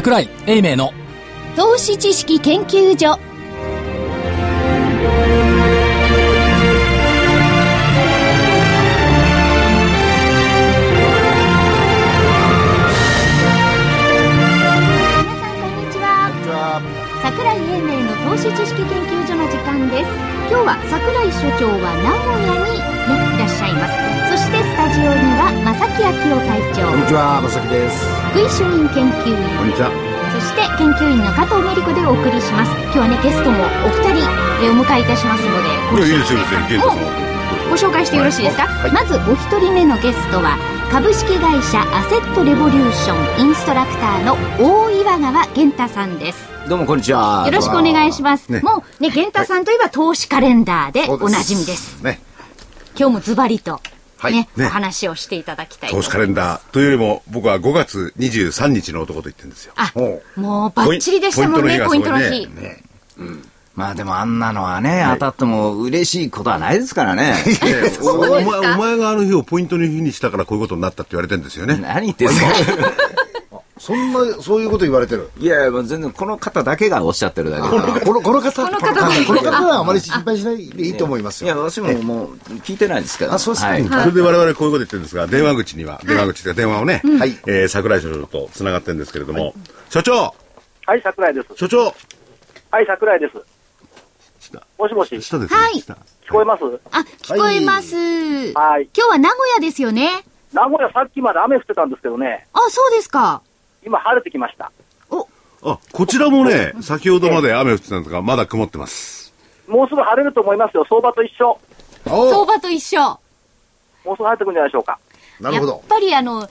桜井英明の投資知識研究所。皆さんこんにちは。桜井英明の投資知識研究所の時間です。今日は桜井所長は名古屋に、ね、いらっしゃいますそしてスタジオには正木昭夫会長こんにちは、まさきです。福井主任研究員こんにちは。そして研究員の加藤メリ子でお送りします今日はねゲストもお二人えーお迎えいたしますのでいやいいですよ、別に。ゲンタさんは。ご紹介してよろしいですか、はいまずお一人目のゲストは株式会社アセットレボリューションインストラクターの大岩川源太さんですどうもこんにちは。よろしくお願いします、ねもうね源太さんといえば投資カレンダーでおなじみですね。今日もズバリとはい。ね、ね。お話をしていただきたいと投資カレンダーというよりも、僕は5月23日の男と言ってるんですよ。あもうバッチリでしたもんねポポイントの日まあでもあんなのはね、当たっても嬉しいことはないですからね。おお前、お前があの日をポイントの日にしたからこういうことになったって言われてるんですよね。何言ってんすかそんな、そういうこと言われてる？いやいや、もう全然この方だけがおっしゃってるだけこの、だ。この、この方、この方？この方？はあまり心配しないでいいと思いますいや、よ。私ももう聞いてないですけど。あそうですか。はい。それで我々こういうこと言ってるんですが、電話口には、電話口というか電話をね、はい。えー桜井所長と繋がってるんですけれども、所長！はい、桜井です。所長！はい、桜井です。下。もしもし、聞下ですね。はい。下。こえます？あ聞こえます、はい。今日は名古屋ですよね。名古屋さっきまで雨降ってたんですけどね、あそうですか今晴れてきました。あ、こちらもね、先ほどまで雨降ってたんですが、まだ曇ってます。もうすぐ晴れると思いますよ。相場と一緒。相お場と一緒もうすぐ晴れてくるんじゃないでしょうか。なるほどやっ。ぱりあの、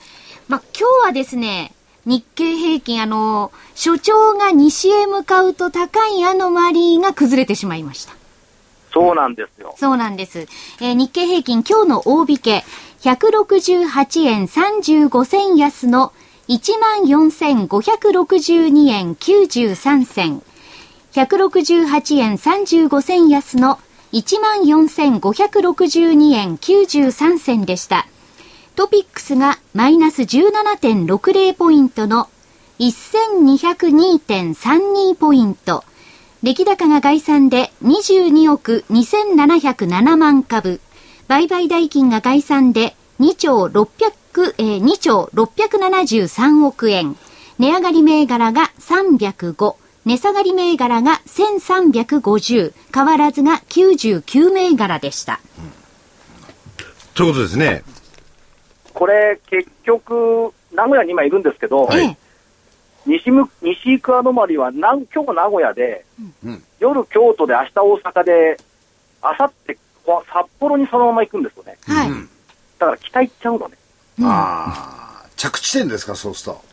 まあ、今日はですね、日経平均、あの、所長が西へ向かうと高いアノマリーが崩れてしまいました。そうなんですよ。そうなんです。えー日経平均今日の大引け、168円35銭安の14,562円93銭。168円35銭安の14,562円93銭でした。トピックスがマイナス17.60ポイントの1202.32ポイント。出来高が概算で22億2707万株。売買代金が概算で2兆600、えー2兆673億円。値上がり銘柄が305。値下がり銘柄が1350。変わらずが99銘柄でした。ということですね。これ、結局、名古屋に今いるんですけど、はいええ西向西行くアノマリはなん今日名古屋で、うん夜京都で明日大阪で、明後日こ札幌にそのまま行くんですよね。はい。だから北行っちゃうのね。ああ、着地点ですか、そうすると。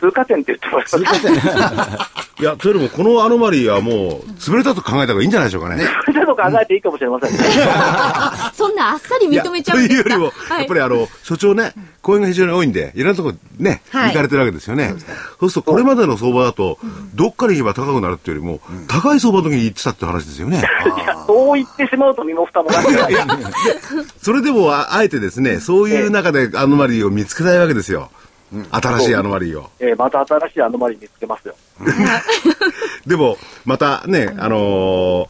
通過点って言ってもらいます。いや、というよりも、このアノマリーはもう、潰れたと考えた方がいいんじゃないでしょうかね。それちょっと考えていいかもしれませんね。そんなあっさり認めちゃうんいやですかというよりも、はいやっぱりあの、所長ね、講演が非常に多いんで、いろんなとこね、はい行かれてるわけですよね。そうすると、これまでの相場だと、どっかに行けば高くなるっていうよりも、高い相場の時に行ってたって話ですよね。いや、そう言ってしまうと身も蓋もなくない。それでも、ああえてですね、そういう中でアノマリーを見つけたいわけですよ。新しいアノマリーを。えーまた新しいアノマリー見つけますよ。でも、またね、あのー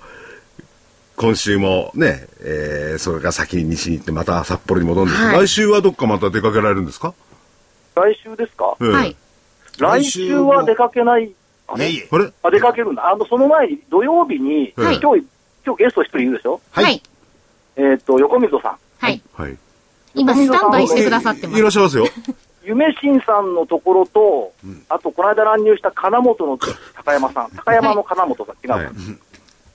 今週もね、えーそれから先に西に行って、また札幌に戻るんです、はい来週はどっかまた出かけられるんですか、来週ですか？ええはい。来週は出かけない。あねいえ。あれ？あ、出かけるんだ。あの、その前に土曜日に、はい今日、今日ゲスト一人いるでしょ？はい。はいえっ、と、横溝さん。はい。はい。今、スタンバイしてくださってますいら。っしゃいますよ。夢新さんのところと、あと、この間乱入した金本の高山さん、高山の金本さん、違うか、はい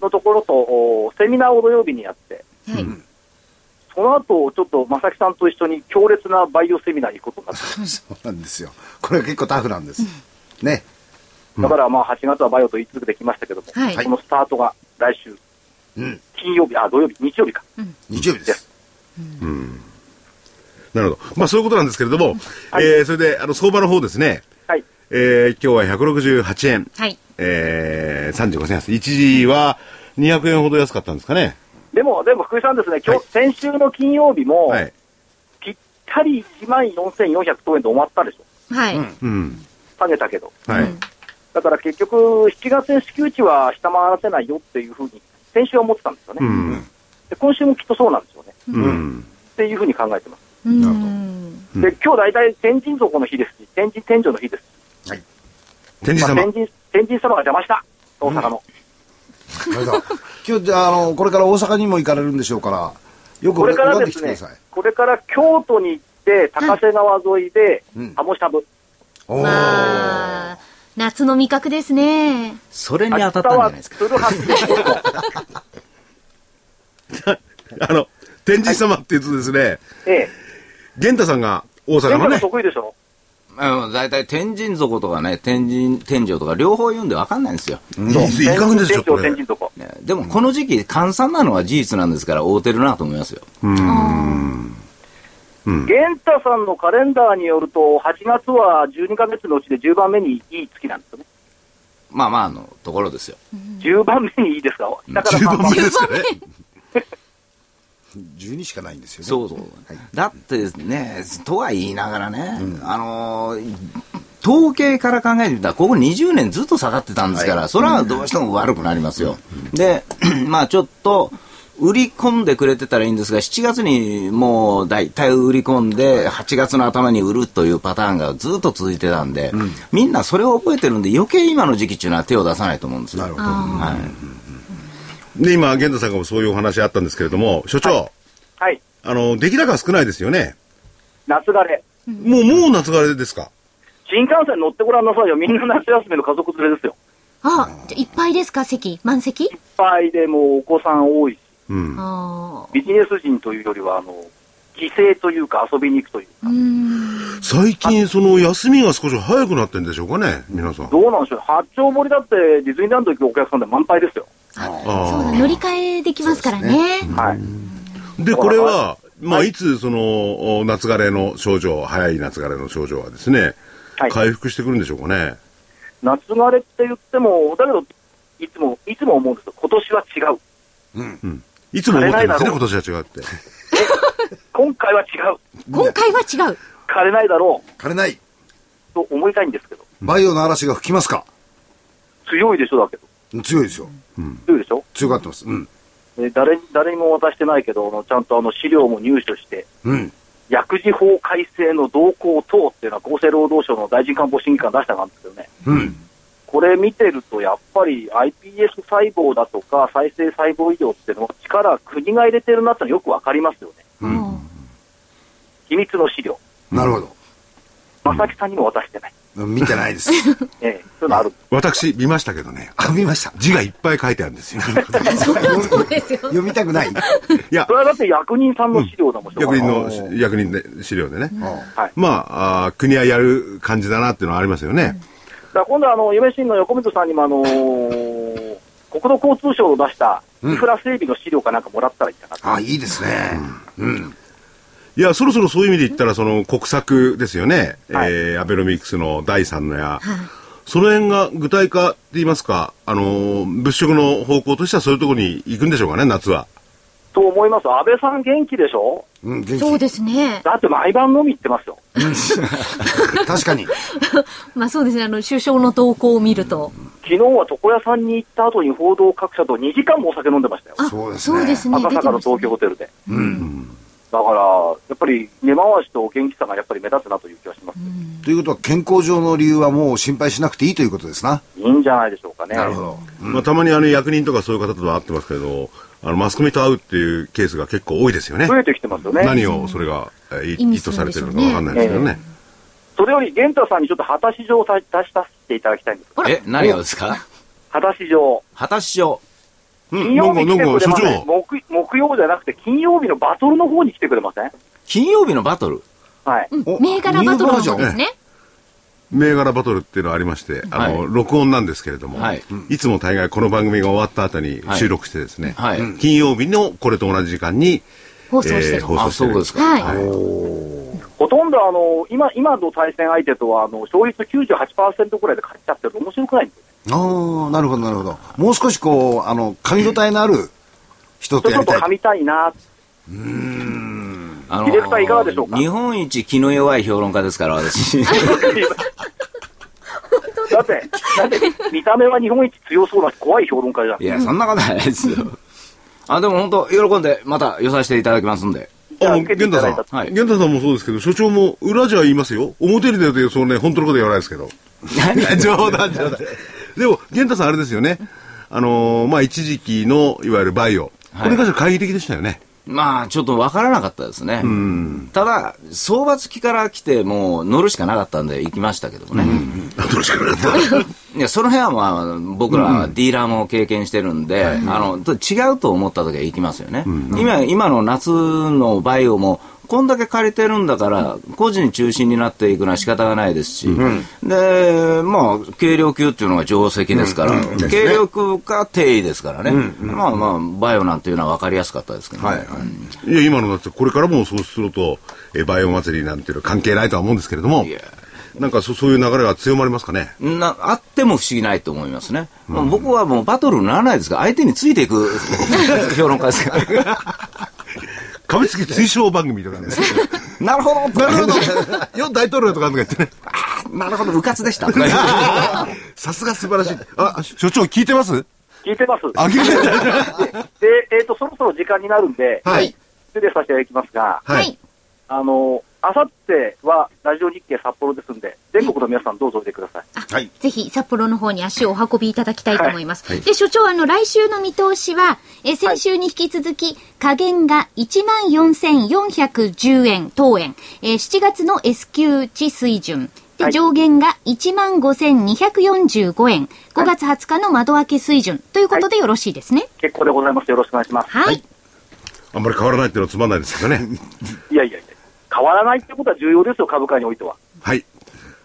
のところと、おセミナーを土曜日にやって、はい。その後、ちょっと正木さんと一緒に強烈なバイオセミナーに行くことになって、そうなんですよ。これ結構タフなんです。ね。だからまあ8月はバイオと言い続けてきましたけども、はいこのスタートが来週、うん。金曜日、あ、土曜日、日曜日か。日曜日です。なるほど。まあそういうことなんですけれども、はいえーそれで、あの、相場の方ですね、はい。えー今日は168円、はい。えー、35銭安。一時は200円ほど安かったんですかね。でも、でも福井さんですね、今日、はい先週の金曜日も、はい。ぴったり1万4400等円で終わったでしょ。はい。うん。下げたけど。はい。だから結局、7月の支給値は下回らせないよっていうふうに、先週は思ってたんですよね。うん。で今週もきっとそうなんですよね。うん。っていうふうに考えてます。うん。で、今日大体天神底の日ですし、天神天井の日です。天神様まあ天。神、天神様が邪魔した。大阪の。なるほど今日じゃあ、あの、これから大阪にも行かれるんでしょうから、よくこれからですねできてください。、これから京都に行って、高瀬川沿いでうん、ハモしゃぶ。おーまあ、夏の味覚ですね。それに当たったんじゃなはいですか。あの、天神様って言うとですね、ええ。玄太さんが大阪のね、得意でしょ？うん、大体天神底とかね、天神、天井とか両方言うんで分かんないんですよ。いいいかがです天よ、こ井、れ天。神とこ。ねでもこの時期、換算なのは事実なんですから、合うてるなと思いますよ。うん。玄太さんのカレンダーによると、8月は12ヶ月のうちで10番目にいい月なんですよね。まあまあのところですよ。10番目にいいですか？だから10 3番番目ですかね。12しかないんですよね。そうそう。だってね、とは言いながらね、あのー統計から考えてみたら、ここ20年ずっと下がってたんですから、それはどうしても悪くなりますよ。で、まあちょっと、売り込んでくれてたらいいんですが、7月にもう大体売り込んで、8月の頭に売るというパターンがずっと続いてたんで、みんなそれを覚えてるんで、余計今の時期っていうのは手を出さないと思うんですよ。なるほど。はいで、今、玄太さんがもそういうお話あったんですけれども、所長、はい。あの、出来高少ないですよね。夏枯れ。もう、もう夏枯れですか？新幹線乗ってごらんなさいよ。みんな夏休みの家族連れですよ。あ、じゃいっぱいですか席？満席？いっぱいでもうお子さん多いし、うん。ビジネス人というよりは、あの、帰省というか遊びに行くといううか、ん。最近、その、休みが少し早くなってんでしょうかね、皆さん。どうなんでしょう。八丁堀だってディズニーランド行くお客さんで満杯ですよ。そうだ、あ乗り換えできますからね。はい。あ。で、これは、まあ、いつ、その、お夏枯れの症状、早い夏枯れの症状はですね、はい。回復してくるんでしょうかね。夏枯れって言っても、だけど、いつも、いつも思うんですよ。今年は違う。うん。いつも思ってるんですね、今年は違うって。今回は違う。今回は違う。枯れないだろ枯れない。うと思いたいんですけど、バイオの嵐が吹きますか？強いでしょだけど。強いですよ。強いでしょ？強がってます。うん。で誰に誰にも渡してないけど、あのちゃんとあの資料も入手して、うん。薬事法改正の動向等っていうのは厚生労働省の大臣官房審議官出したがあるんですけどね。うん。これ見てると、やっぱり iPS 細胞だとか再生細胞医療っていうのは力、国が入れてるなってよくわかりますよね。うん秘密の資料。なるほど。正木さんにも渡してない。見てないです。ええ、そういうのある。私、見ましたけどね、あ、見ました。字がいっぱい書いてあるんですよ。そうですよ。読みたくない。いやそ、れはだって役人さんの資料だもん、う役人の、役人で資料でね。はい。まああー、国はやる感じだなっていうのはありますよね。だから今度はあの、夢新の横溝さんにもあのー 国土交通省の出したインフラ整備の資料かなんかもらったらいいかなと。あ、いいですね。うん。いや、そろそろそういう意味で言ったら、その国策ですよね。はいえーアベノミクスの第三の矢。その辺が具体化って言いますか、あのー物色の方向としてはそういうところに行くんでしょうかね、夏は。と思います。安倍さん元気でしょ？うん、元気。そうですね。だって毎晩飲み行ってますよ。確かに。まあそうですね。あの、首相の動向を見ると。昨日は床屋さんに行った後に報道各社と2時間もお酒飲んでましたよ。あ、そうですねそうですね。赤坂の東京ホテルで。うん。だから、やっぱり根回しと元気さがやっぱり目立つなという気がします。ということは、健康上の理由はもう心配しなくていいということですな？いいんじゃないでしょうかね。なるほど。まあ、たまにあの役人とかそういう方とは会ってますけど、あのマスコミと会うっていうケースが結構多いですよね。増えてきてますよね。何をそれが、えーい意図されてるのかわかんないですけどね。それより玄太さん。にちょっと果たし状を出しさせていただきたいん。です。え、何がですか果たし状。果たし状。うん金曜日来てくれません、なんかなんか所木木曜じゃなくて金曜日のバトルの方に来てくれません？金曜日のバトル？はい。お銘柄バトルの方ですね。銘柄バトルっていうのがありまして、あの、はい録音なんですけれども、はいいつも大概この番組が終わった後に収録してですね、はい金曜日のこれと同じ時間に、放送してる。えー放送あ、してるそうですか。はい。ほとんどあの、今、今の対戦相手とは、あの、勝率98%ぐらいで勝っちゃってると面白くないんですよね。ああ、なるほど、なるほど。もう少しこう、あの、噛み応えのある人とちょっとやりたい。噛みたいな。あのディレクターいかがでしょうか日本一気の弱い評論家ですから、私。だって、だって、見た目は日本一強そうな怖い評論家じゃん。いや、そんなことないですよ。あ、でも本当、喜んで、また寄させていただきますんで。ああの、受けていただいた源太さん。はい源太さんもそうですけど、所長も裏じゃ言いますよ。表に出て、そのね、本当のこと言わないですけど。冗談、冗談。でも、源太さんあれですよね。あのーまあ、一時期の、いわゆるバイオ。これに関しては懐疑的でしたよね。まあ、ちょっと分からなかったですね。ただ、相場付きから来て、もう乗るしかなかったんで行きましたけどもね。あどうしかなかった。いや、その辺はまあ、僕らディーラーも経験してるんで、あの、と違うと思った時は行きますよね。今、今の夏のバイオも、こんだけ借りてるんだから、個人中心になっていくのは仕方がないですし、で、まあ、軽量級っていうのが定石ですから、軽量級か定位ですからね。まあまあ、バイオなんていうのは分かりやすかったですけどね。はいはい。いや、今のだって、これからもそうすると、えバイオ祭りなんていうのは関係ないとは思うんですけれどもなんかそそういう流れが強まりますかね？なあっても不思議ないと思いますね。まあ僕はもうバトルにならないですから、相手についていく 評論家ですから。株式推奨番組とかね。なるほどなるほど。よ、大統領とかとか言ってね。なるほど、うかつでした。さすが素晴らしい。あ、所長聞いてます？聞いてます。あ、聞いてない。で、えっ、と、そろそろ時間になるんで、はい。失礼させていただきますが、ははいい。あの、あさってはラジオ日経札幌ですんで、全国の皆さんどうぞおいでください。はい。ぜひ札幌の方に足をお運びいただきたいと思います。で、所長、あの、来週の見通しは、え先週に引き続き、下限が14,410円、当円、えー7月の S q 値水準。で、はい上限が15,245円。5月20日の窓開け水準。ということでよろしいですね。結構でございます。よろしくお願いします。はい。あんまり変わらないっていうのはつまんないですけどね。いやいやいや、変わらないってことは重要ですよ、株価においては。はい。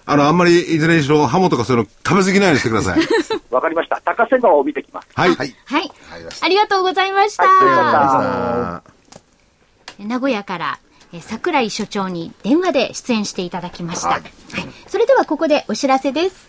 あの、あんまりいずれにしろ、ハモとかそういうの食べ過ぎないようにしてください。わかりました。高瀬川を見てきます。はい。はい。はい。ありがとうございました。はいありがとうございました名古屋からえ桜井所長に電話で出演していただきました。はい。それではここでお知らせです。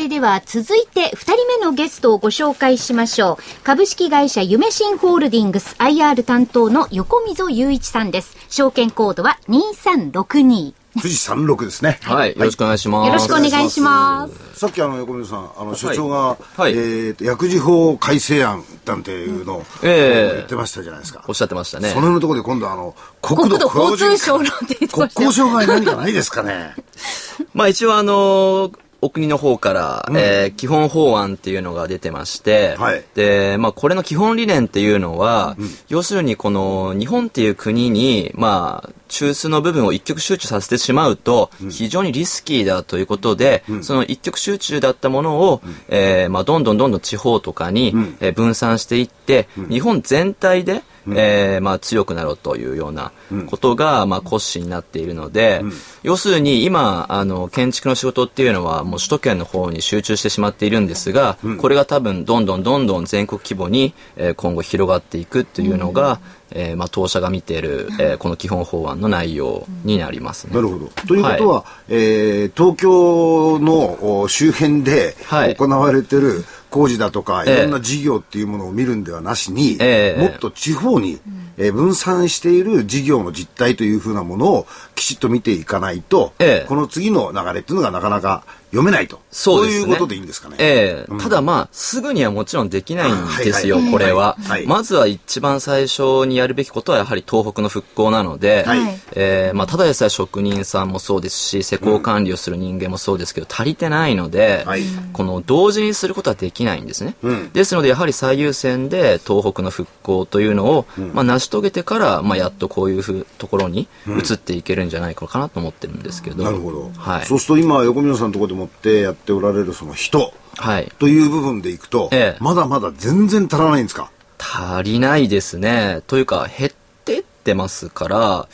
れでは続いて2人目のゲストをご紹介しましょう。株式会社夢新ホールディングス IR 担当の横溝雄一さんです。証券コードは2362。富士山六ですね。はい、よろしくお願いします。よろしくお願いします。さっきあの横溝さん、あの所長が、はいえっ、と薬事法改正案なんていうのを、ええ言ってましたじゃないですか。おっしゃってましたねそ。の辺のところで今度あの国国土土交通省の 国交省外何かないですかね。まあ一応あのお国の方から、えー基本法案っていうのが出てまして、はい。で、まあこれの基本理念っていうのは、要するにこの日本っていう国に、まあ中枢の部分を一極集中させてしまうと、非常にリスキーだということで、その一極集中だったものを、えーまあどんどんどんどん地方とかに、えー分散していって、日本全体で、えーまあ、強くなろうというようなことが、まあ、骨子になっているので、要するに今あの建築の仕事っていうのはもう首都圏の方に集中してしまっているんですが、これが多分どんどんどんどん全国規模に、えー今後広がっていくっていうのが、えーまあ、当社が見ている、えーこの基本法案の内容になりますね。なるほど。ということは、えー東京のお周辺ではい。行われてる工事だとか、ええ。いろんな事業っていうものを見るんではなしに、ええ。もっと地方に、えー分散している事業の実態というふうなものをきちっと見ていかないと、ええ。この次の流れっていうのがなかなか読めないと。そうね。いうことでいいんですかね。ええ。ただまあ、すぐにはもちろんできないんですよ、はいはい。これは、はいまずは一番最初にやるべきことはやはり東北の復興なので、はい。ええまあ、ただでさえ職人さんもそうですし、施工管理をする人間もそうですけど、足りてないので、はい。この同時にすることはできないんですね。うんですので、やはり最優先で東北の復興というのを、まあ、成し遂げてから、まあ、やっとこういうふうところに移っていけるんじゃないかなと思ってるんですけど。なるほど。はい。そうすると今、横溝さんのところでもってやっておられるその人はい。という部分でいくと、ええまだまだ全然足らないんですか？足りないですね。というか、減ってってますから、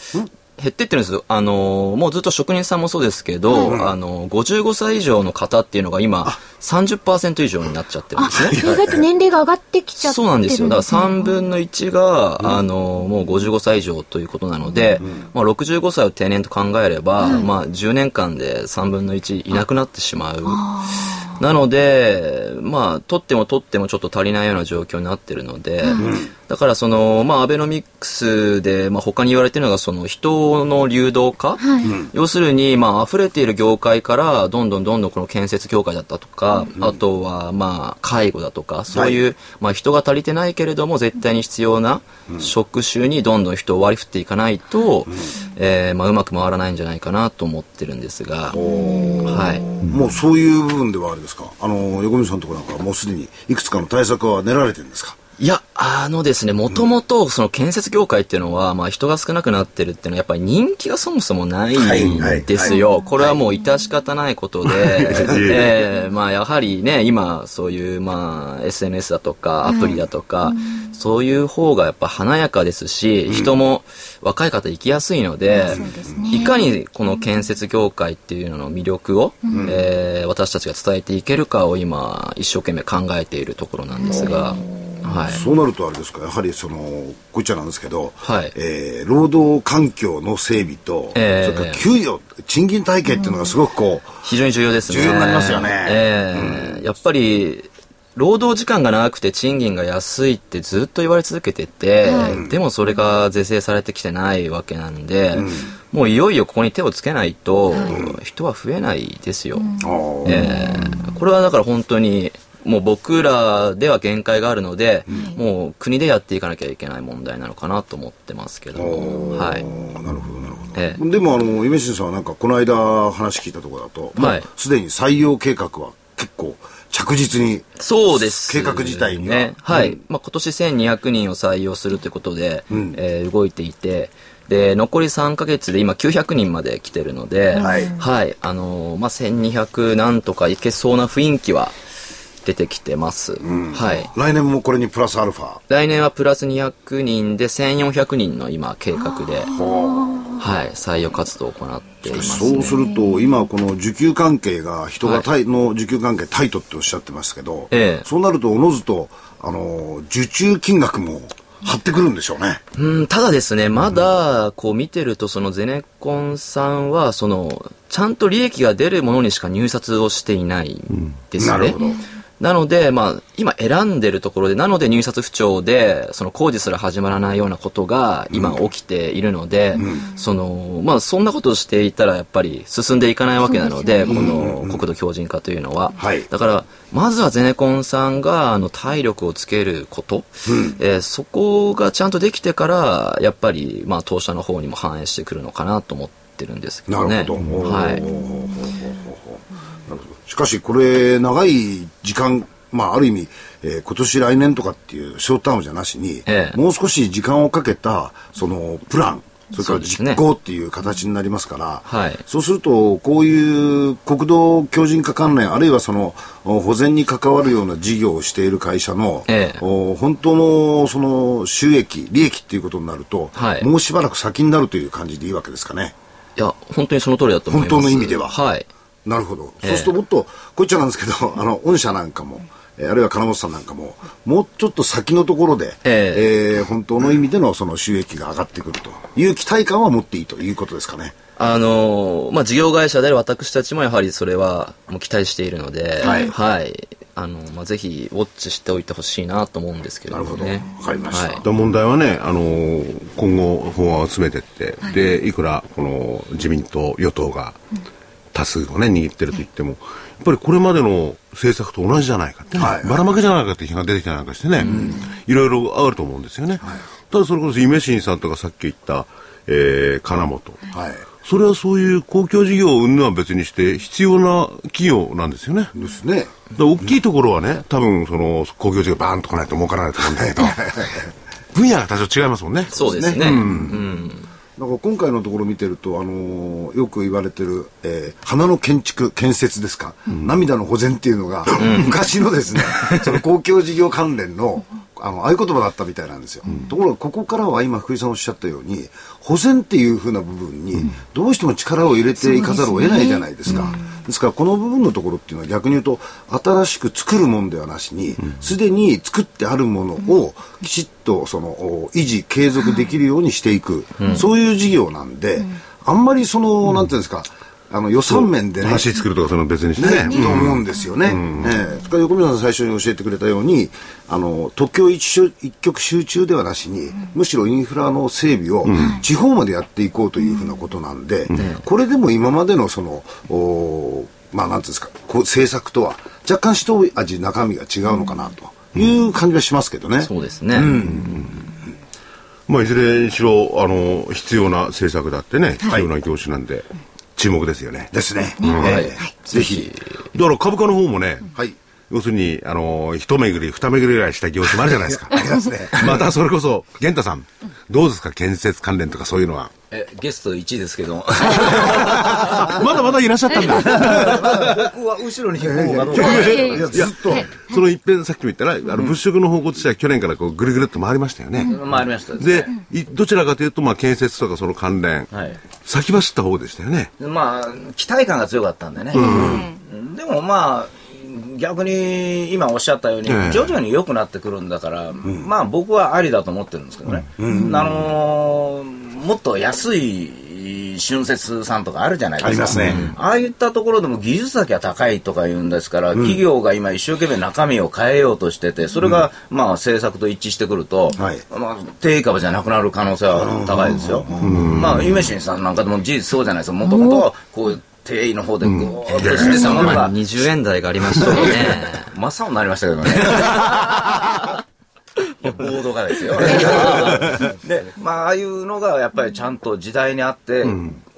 減ってってるんですよ。あの、もうずっと職人さんもそうですけど、あの、55歳以上の方っていうのが今、30%以上になっちゃってるんあですね。意外と年齢が上がってきちゃってそうなんですよ。だから3ね分の1が、あの、もう55歳以上ということなので、まあ65歳を定年と考えれば、まあ10年間で3分の1いなくなってしまう。なので、まあ、取っても取ってもちょっと足りないような状況になってるので、だからその、まあ、アベノミクスで、まあ、他に言われてるのが、その、人の流動化、要するに、まあ、溢れている業界から、どんどんどんどんこの建設業界だったとか、あとは、まあ、介護だとか、そういう、まあ、人が足りてないけれども、絶対に必要な職種にどんどん人を割り振っていかないと、えーまあ、うまく回らないんじゃないかなと思ってるんですが、はい。もうそういう部分ではあれですか？あの横溝さんのとこなんかもうすでにいくつかの対策は練られてるんですか？いや、あのですね、もともとその建設業界っていうのは、まあ人が少なくなってるっていうのはやっぱり人気がそもそもないんですよ。これはもう致し方ないことで、えーまあやはりね、今そういうまあ SNS だとかアプリだとか、そういう方がやっぱ華やかですし、人も若い方行きやすいので、いかにこの建設業界っていうのの魅力を、えー私たちが伝えていけるかを今一生懸命考えているところなんですが、はい。そうなるとあれですかやはりそのこいっちゃなんですけど、はい。えー労働環境の整備と、ええ。それから給与賃金体系っていうのがすごくこう、非常に重要ですね。重要になりますよね。ええ。やっぱり、労働時間が長くて賃金が安いってずっと言われ続けてて、でもそれが是正されてきてないわけなんで、もういよいよここに手をつけないと、人は増えないですよ。あーええ。これはだから本当に、もう僕らでは限界があるので、もう国でやっていかなきゃいけない問題なのかなと思ってますけども、はい。なるほどなるほど、ええ。でもあの夢新さんはなんかこの間話聞いたところだと、もうはいすでに採用計画は結構着実にそうです、計画自体には。ね。はい。うん。まあ、今年1200人を採用するということで、ん。えー動いていて、で、残り3ヶ月で今900人まで来てるので、はい。あのーまあ、1200なんとかいけそうな雰囲気は出てきてます。はい。来年もこれにプラスアルファ？来年はプラス200人で1400人の今計画で、はい、採用活動を行っています、ね。そうすると今この受給関係が人がタイ、の受給関係タイトっておっしゃってますけど、ええそうなるとおのずとあの受注金額も張ってくるんでしょうね。うん、ただですね、まだ、こう見てると、そのゼネコンさんは、その、ちゃんと利益が出るものにしか入札をしていないんですね。なるほどなので、まあ、今選んでるところで、なので入札不調で、その工事すら始まらないようなことが今起きているので、その、まあ、そんなことをしていたらやっぱり進んでいかないわけなので、この国土強靭化というのは。はいだから、まずはゼネコンさんが、あの、体力をつけること、えーそこがちゃんとできてから、やっぱり、まあ、当社の方にも反映してくるのかなと思ってるんですけどね。なるほど。はい。しかしこれ長い時間まあある意味、えー今年来年とかっていうショートタームじゃなしに、ええもう少し時間をかけたそのプランそれから実行っていう形になりますから、はいそうすると、こういう国土強靭化関連、あるいはそのお保全に関わるような事業をしている会社の、ええお本当のその収益、利益っていうことになると、はいもうしばらく先になるという感じでいいわけですかね。いや、本当にその通りだと思います。本当の意味でははい。なるほど。ええ。そうするともっと、こう言っちゃなんですけど、あの、御社なんかも、えーあるいは金本さんなんかも、もうちょっと先のところで、ええ。ー本当の意味でのその収益が上がってくるという期待感は持っていいということですかね。あのーまあ、事業会社である私たちもやはりそれはもう期待しているので、はい。あの、まあ、ぜひウォッチしておいてほしいなと思うんですけれどもね。なるほど。わかりました。はい。問題はね、あのー今後法案を詰めてって、でいくらこの自民党与党が多数をね握ってると言っても、やっぱりこれまでの政策と同じじゃないかってね、はいばらまけじゃないかって批判が出てきたりなんかしてね、いろいろあると思うんですよね。ただそれこそ夢新さんとかさっき言った、えー金本、はい。それはそういう公共事業を云々は別にして必要な企業なんですよね。ですね。大きいところはね、多分その公共事業バーンと来ないと儲からないと思うんだけど、分野が多少違いますもんね。そうですね。だから今回のところ見てると、あのーよく言われてる、えー花の建築、建設ですか、涙の保全っていうのが、昔のですね、その公共事業関連の、あの、合言葉だったみたいなんですよ。ところが、ここからは今、福井さんおっしゃったように、保全っていうふうな部分に、どうしても力を入れていかざるを得ないじゃないですか。ですから、この部分のところっていうのは逆に言うと、新しく作るもんではなしに、すでに作ってあるものを、きちっと、その、お維持、継続できるようにしていく、そういう事業なんで、あんまりその、なんていうんですか、あの予算面でね、橋作るとかその別にしてね。ね、と思うんですよね。ええ。それから横溝さん最初に教えてくれたように、あの、特許一緒一極集中ではなしに、むしろインフラの整備を地方までやっていこうというふうなことなんで、これでも今までのその、おまあなんていうんですか、こう政策とは若干一味中身が違うのかなという感じはしますけどね。そうですね。まあ、いずれにしろ、あの、必要な政策だってね、必要な業種なんで、注目ですよね。ですね。ぜひ。だから株価の方もね、はい。要するに、あの、一巡り、二巡りぐらいした業種もあるじゃないですか。ありますね。またそれこそ、玄太さん、どうですか？建設関連とかそういうのは。え、ゲスト1位ですけど、まだまだいらっしゃったんだ。僕は後ろに引こうかどうか。いや、ずっと。その一遍さっきも言ったら、あの物色の方向としては去年からこうぐるぐるっと回りましたよね。回りましたでね。、いどちらかというと、まあ、建設とかその関連、はい。先走った方でしたよね。まあ、期待感が強かったんでね。でもまあ、逆に今おっしゃったように、ええ。徐々に良くなってくるんだから、まあ僕はありだと思ってるんですけどね。あのーもっと安い春節さんとかあるじゃないですか。ありますね。ああいったところでも技術だけは高いとか言うんですから、企業が今一生懸命中身を変えようとしてて、それがまあ政策と一致してくると、はい。まあ定価じゃなくなる可能性は高いですよ。まあ、夢新さんなんかでも事実そうじゃないですか。もともと、こう、定位の方でぐーっとしてたものまあが、20円台がありましたよね。真っ青になりましたけどね。ボードがですよ。で、まあ、ああいうのがやっぱりちゃんと時代にあって、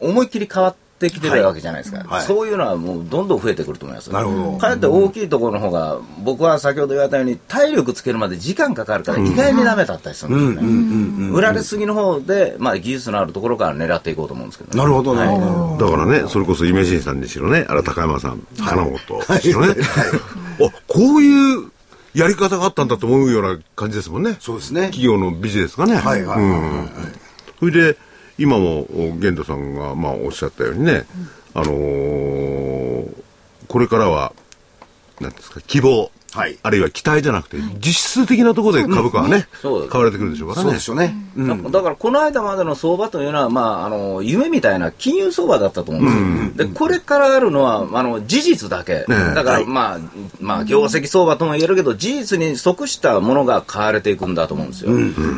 思いっきり変わってきてるわけじゃないですか。はいそういうのはもうどんどん増えてくると思います。なるほどかえって大きいところの方が、僕は先ほど言われたように、体力つけるまで時間かかるから、意外にダメだったりするんですよね。売られすぎの方で、まあ、技術のあるところから狙っていこうと思うんですけどね。なるほど、なるほど。だからね、それこそイメージンさんにしろね、あれ高山さん、金本にしろね、あ、こういうやり方があったんだと思うような感じですもんね。そうですね。企業のビジネスがね。はいはいはいはいうんそれで、今も玄太さんがまあおっしゃったようにね、あのーこれからは、なんですか、希望、はい。あるいは期待じゃなくて、実質的なところで株価はね、買われてくるでしょうからね。そうですよね。うん。だだからこの間までの相場というのは、まあ、あの夢みたいな金融相場だったと思うんですよ、でこれからあるのはあの事実だけ、だから、まあまあ、業績相場とも言えるけど、事実に即したものが買われていくんだと思うんですよ、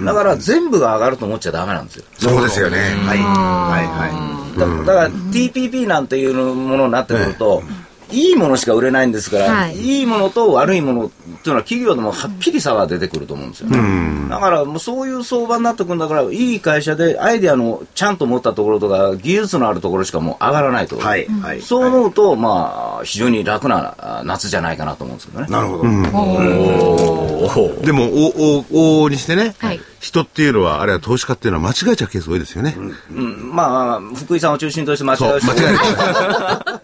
だから全部が上がると思っちゃだめなんですよ。そうですよね。はい。はい。はい。だだから TPP なんていうものになってくると、いいものしか売れないんですから、はいい、いものと悪いものっていうのは企業でもはっきり差が出てくると思うんですよね。だからもうそういう相場になってくるんだから、いい会社でアイデアのちゃんと持ったところとか、技術のあるところしかもう上がらないと。はいはいそう思うと、まあ、非常に楽なあ夏じゃないかなと思うんですけどね。なるほど。でも、お、お、おにしてね、はい人っていうのは、あるいは投資家っていうのは間違えちゃうケース多いですよね。うんまあ、福井さんを中心として間違そう、う人間違えちゃう。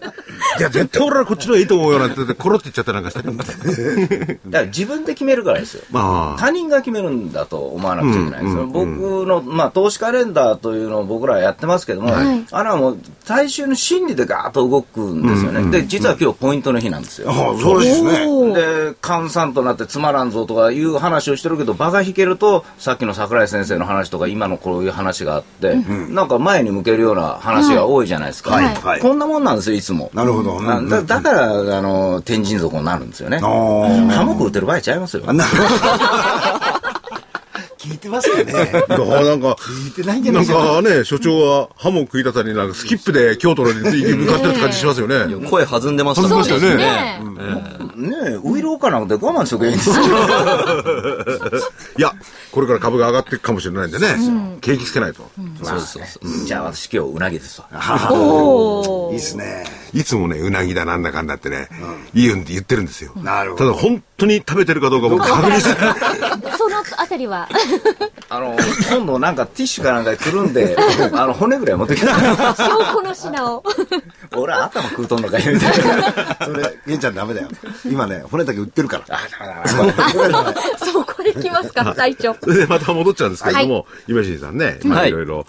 いや、絶対俺はこっちの方がいいと思うよなんて言って、コロって言っちゃったりなんかしてね。だから自分で決めるからですよ。まあ、他人が決めるんだと思わなくちゃいけないんですよ、僕の、まあ、投資カレンダーというのを僕らはやってますけども、あれはもう大衆の心理でガーッと動くんですよね、で実は今日ポイントの日なんですよ。ああ、そうですね。で閑散となってつまらんぞとかいう話をしてるけど場が引けるとさっきの桜井先生の話とか今のこういう話があって、なんか前に向けるような話が多いじゃないですか、はいはいこんなもんなんですよいつもなるほど。あだだからあの天神族になるんですよね。ハモク打ってる場合ちゃいますよ聞いてますかね。だからなんか、聞いてないんじゃなないんですか？かね、所長はハモ食いたさになんかスキップで京都のに向かってるって感じしますよね。声弾んでました弾んでましたよね。ね。ねえウイローかなんて我慢しとけばいいんですよ。いや、これから株が上がっていくかもしれないんでね、景気つけないと。そうそうそう。じゃあ私今日うなぎですわ。いいっすね。いつもね、うなぎだなんだかんだってね、いいうんって言ってるんですよ。なるほど。ただ本当に食べてるかどうか僕確認して。そのあたりは あの今度なんかティッシュかなんかでくるんで あの骨ぐらい持ってきた証拠の品を。俺頭食うとんのかよみたいな。それ、玄ちゃんダメだよ。今ね、骨だけ売ってるから。あダメだダメだ。そこで来ますか隊長。それでまた戻っちゃうんですけれども、今新さんね、まあはい。いろいろ、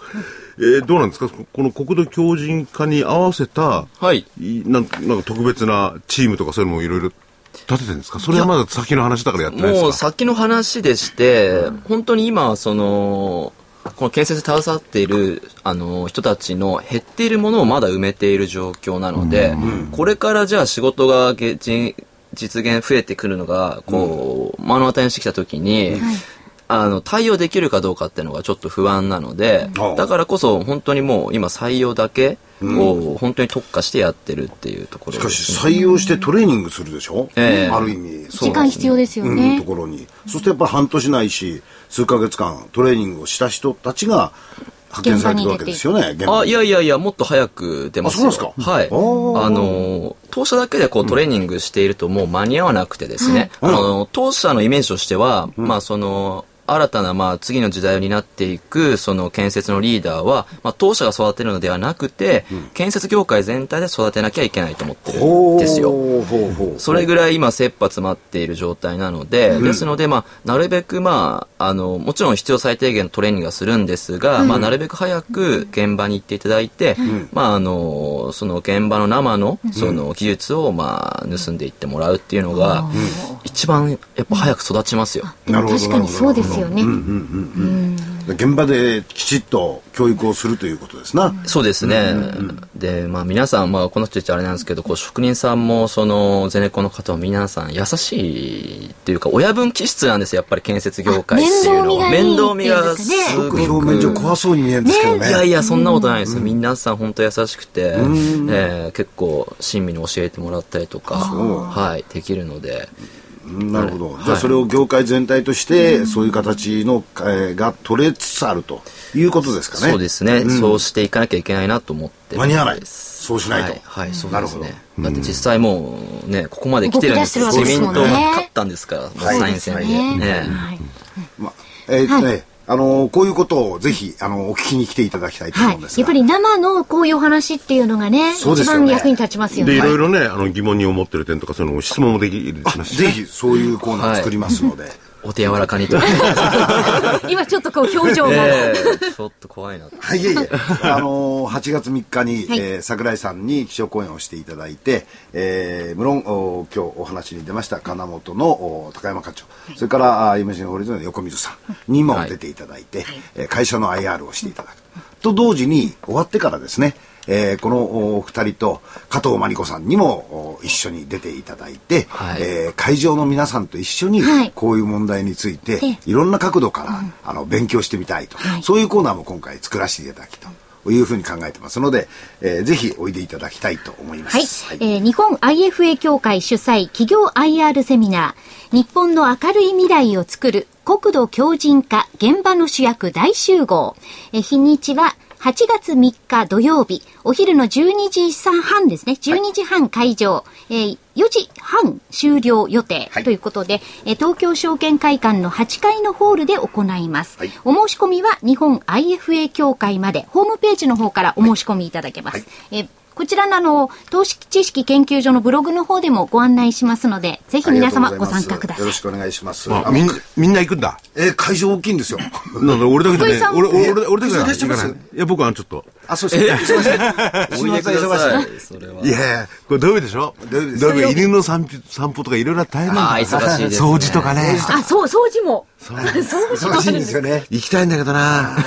えーどうなんですか？この国土強靭化に合わせた、はい。いなんなんか特別なチームとかそういうのもいろいろ立ててるんですか？それはまだ先の話だからやってないですか？もう先の話でして、本当に今、その、この建設に携わっているあの人たちの減っているものをまだ埋めている状況なので、これからじゃあ仕事がげじ実現増えてくるのが、こう、目の当たりにしてきたときに、あの、対応できるかどうかっていうのがちょっと不安なのでだからこそ本当にもう今採用だけを本当に特化してやってるっていうところしかですね。し、採用してトレーニングするでしょ？ええ。ある意味。時間必要ですようん、ねところに。そしてやっぱり半年ないし、数ヶ月間トレーニングをした人たちが派遣されてるわけですよね、あ、にいやいやいや、もっと早く出ますよ。あそうですか？はい。あの、当社だけでこうトレーニングしているともう間に合わなくてですね、はいあの、当社のイメージとしては、まあその、新たな、まあ、次の時代を担っていく、その建設のリーダーは、まあ、当社が育てるのではなくて、建設業界全体で育てなきゃいけないと思ってるんですよ。ほうほうほう。それぐらい今、切羽詰まっている状態なので、ですので、まあ、なるべく、まあ、あの、もちろん必要最低限のトレーニングはするんですが、まあ、なるべく早く現場に行っていただいて、まあ、あの、その現場の生の、その技術を、まあ、盗んでいってもらうっていうのが、一番、やっぱ早く育ちますよ。なるほど確かにそうですよね、現場できちっと教育をするということですな。そうですね。で、まあ皆さん、まあこの人たちあれなんですけど、こう職人さんも、その、ゼネコンの方も皆さん優しいっていうか、親分気質なんですよ、やっぱり建設業界っていうのは。あ面倒見がすごく。表面上怖そうに見えるんですけどね。いやいや、そんなことないですよ。皆さん本当優しくて、えー結構親身に教えてもらったりとか、はい、できるので、うんなるほど。じゃあそれを業界全体として、そういう形の、えーが取れつつあるということですかね。そうですね、そうしていかなきゃいけないなと思ってる間に合わない。ですそうしないと。はい、はいそうなるほど。ですね。だって実際もうね、ここまで来てるんです自民党が勝ったんですから、参院選で。ねえ。ーっとね、あのーこういうことをぜひ、あのーお聞きに来ていただきたいと思はいうんですが。やっぱり生のこういうお話っていうのがね一そうですよね。番役に立ちますよで、いねろいろね、あの疑問に思ってる点とかそういうのも質問もできるあぜひ、そういうコーナー作りますので。お手柔らかにと。今ちょっとこう表情も、ええちょっと怖いな。はい、いえいえ。あのー8月3日に、はいえー桜井さんに気象講演をしていただいて、えー無論、お今日お話に出ました金本のお高山課長、それから、あイメージンホールディングスの横水さんにもはい出ていただいて、えー会社の IR をしていただく。と同時に、終わってからですね、えーこのお二人と加藤真理子さんにもお一緒に出ていただいて、はい。えー会場の皆さんと一緒にはい。こういう問題について、ええ。いろんな角度から、あの勉強してみたいと、そういうコーナーも今回作らせていただきというふうに考えてます。ので、えー、ぜひおいでいただきたいと思います。はい。はい、えー、日本 IFA 協会主催企業 IR セミナー、日本の明るい未来を作る国土強靭化現場の主役大集合。えー、日にちは8月3日土曜日、お昼の12時半ですね、12時半会場、はい、えー、4時半終了予定ということで、はい、えー、東京証券会館の8階のホールで行います。はい、お申し込みは日本 IFA 協会まで、ホームページの方からお申し込みいただけます。えーこちらのあの、投資知識研究所のブログの方でもご案内しますので、ぜひ皆様ご参加ください。よろしくお願いします。あみんみんな行くんだ。えー、会場大きいんですよ。なんだ、俺だけでね、俺、俺、俺だけで行かない。いや、僕はちょっと。あ、そうですね。す いません。すいません、忙しい。いやこれ土曜日でしょ土曜日。犬の散歩とかいろいろ大変なんだ。あ、忙しいです。掃除とかね。あ、そう、掃除も。そう。忙しいんですよね。行きたいんだけどな。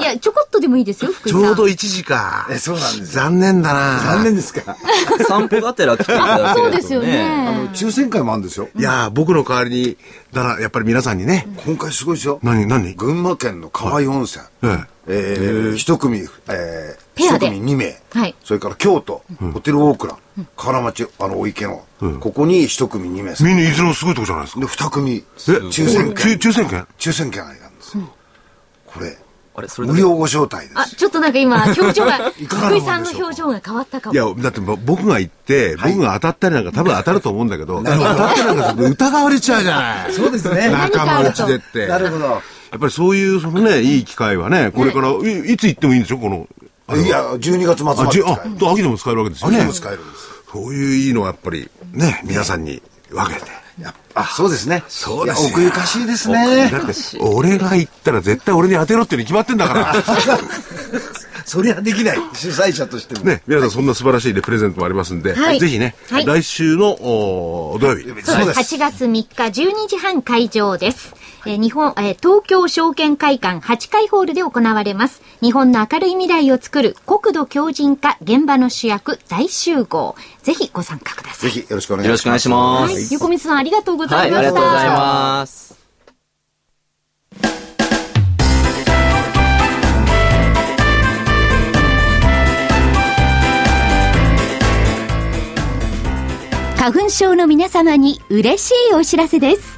いや、ちょこっとでもいいですよ、福。ちょうど1時か。え、そうなんです。残念だな。残念ですか？散歩がてら来ていただけそうですよね。あの、抽選会もあるんですよ。いや僕の代わりに、だから、やっぱり皆さんにね。今回すごいですよ。何、何？群馬県の河合温泉。ええ。一組、えー、ペアで。一組2名。はい。それから京都、ホテル大倉、河原町、あの、大池の、ここに一組2名みんないずれもすごいとこじゃないですか。で、二組、え？抽選券。抽選券？抽選券ありなんですよ。これ。あれ、それ無料ご招待です。あ、ちょっとなんか今、表情が、福井さんの表情が変わったかも。いや、だって僕が行って、僕が当たったりなんか多分当たると思うんだけど、当たったりなんか疑われちゃうじゃない。そうですね。仲間内でって。なるほど。やっぱりそういう、そのね、いい機会はね、これからい、いつ行ってもいいんでしょ？この。いや、12月末まで。あ、と秋でも使えるわけですよね。秋でも使えるんです。そういういいのはやっぱり、ね、皆さんに分けて。やあ、そうですね。そうです奥ゆかしいですね。だって、俺が行ったら絶対俺に当てろってに決まってんだから。そりゃできない。主催者としても。ね、皆さんそんな素晴らしい、ね、プレゼントもありますんで、はい、ぜひね、はい、来週のお土曜日。そうです。8月3日12時半会場です。えー、日本、えー、東京証券会館8階ホールで行われます。日本の明るい未来を作る国土強靭化現場の主役大集合。ぜひご参加ください。ぜひよろしくお願いします。よろしくお願いします。はい、横光さんありがとうございました。はい、ありがとうございます。花粉症の皆様に嬉しいお知らせです。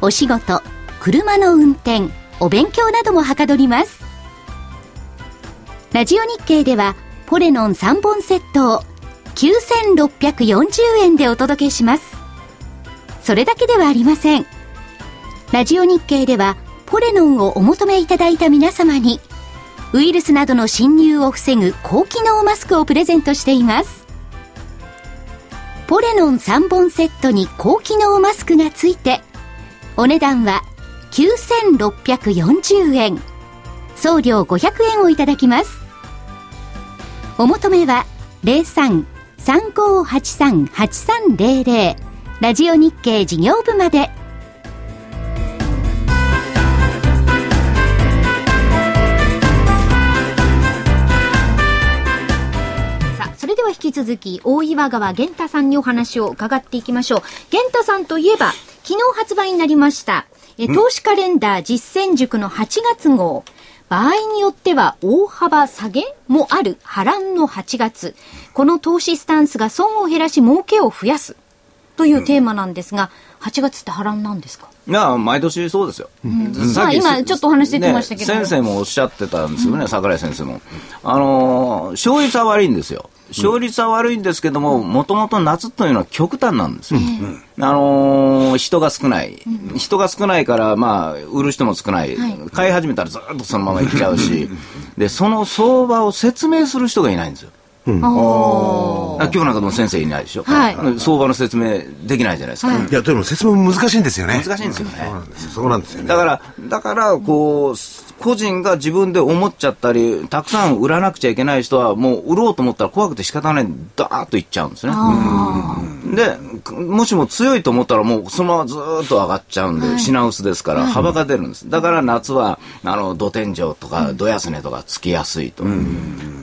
お仕事、車の運転、お勉強などもはかどります。ラジオ日経では、ポレノン3本セットを9640円でお届けします。それだけではありません。ラジオ日経では、ポレノンをお求めいただいた皆様に、ウイルスなどの侵入を防ぐ高機能マスクをプレゼントしています。ポレノン3本セットに高機能マスクがついて、お値段は9640円。送料500円をいただきます。お求めは03-3583-8300ラジオ日経事業部まで。それでは引き続き、大岩川源太さんにお話を伺っていきましょう。源太さんといえば、昨日発売になりました、え投資カレンダー実践塾の8月号。場合によっては大幅下げもある波乱の8月。この投資スタンスが損を減らし儲けを増やす。というテーマなんですが、8月って波乱なんですか？いや、毎年そうですよ。うん、さあ今、ちょっとお話出てましたけど、ね、先生もおっしゃってたんですよね、うん、櫻井先生も。あのー、勝率は悪いんですよ。勝率は悪いんですけども、もともと夏というのは極端なんですよ。うん、あのー、人が少ない、うん、人が少ないから、まあ、売る人も少ない、はい、買い始めたらずっとそのままいっちゃうし、で、その相場を説明する人がいないんですよ。おー今日なんかも先生いないでしょ、はい相場の説明できないじゃないですか、はいいや、でも説明も難しいんですよね。難しいんですよね。そうなんですよ。そこなんですよね。だから、だから、こう、個人が自分で思っちゃったり、たくさん売らなくちゃいけない人は、もう売ろうと思ったら怖くて仕方ないダーッといっちゃうんですね。で、もしも強いと思ったら、もうそのままずーっと上がっちゃうんで、品薄ですから、幅が出るんです。だから夏は、あの、土天井とか、土安値とかつきやすいと。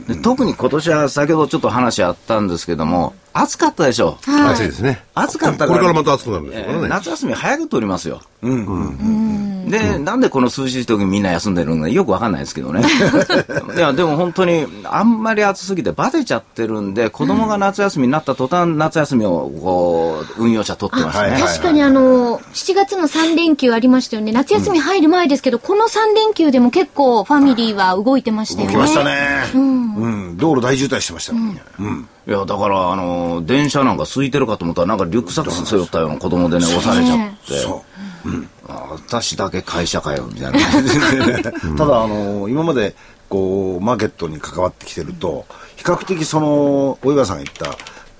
で特に今年は先ほどちょっと話あったんですけども、暑かったでしょ。暑いですね。暑かったから。これからまた暑くなるんですよね。えー夏休み早く取りますよ。で、なんでこの涼しい時にみんな休んでるのかよくわかんないですけどね。いや、でも本当に、あんまり暑すぎてバテちゃってるんで、子供が夏休みになった途端、夏休みを、こう、運用者取ってましたね。はい確かにあの、7月の3連休ありましたよね。夏休み入る前ですけど、この3連休でも結構ファミリーは動いてましたよね。来ましたね。うん。道路大渋滞してました。うん。いや、だから、あの、電車なんか空いてるかと思ったら、なんかリュックサック背負ったような子供でね、押されちゃって。そあ私だけ会社かよ、みたいな。ただ、あの、今まで、こう、マーケットに関わってきてると、比較的その、お岩さんが言った、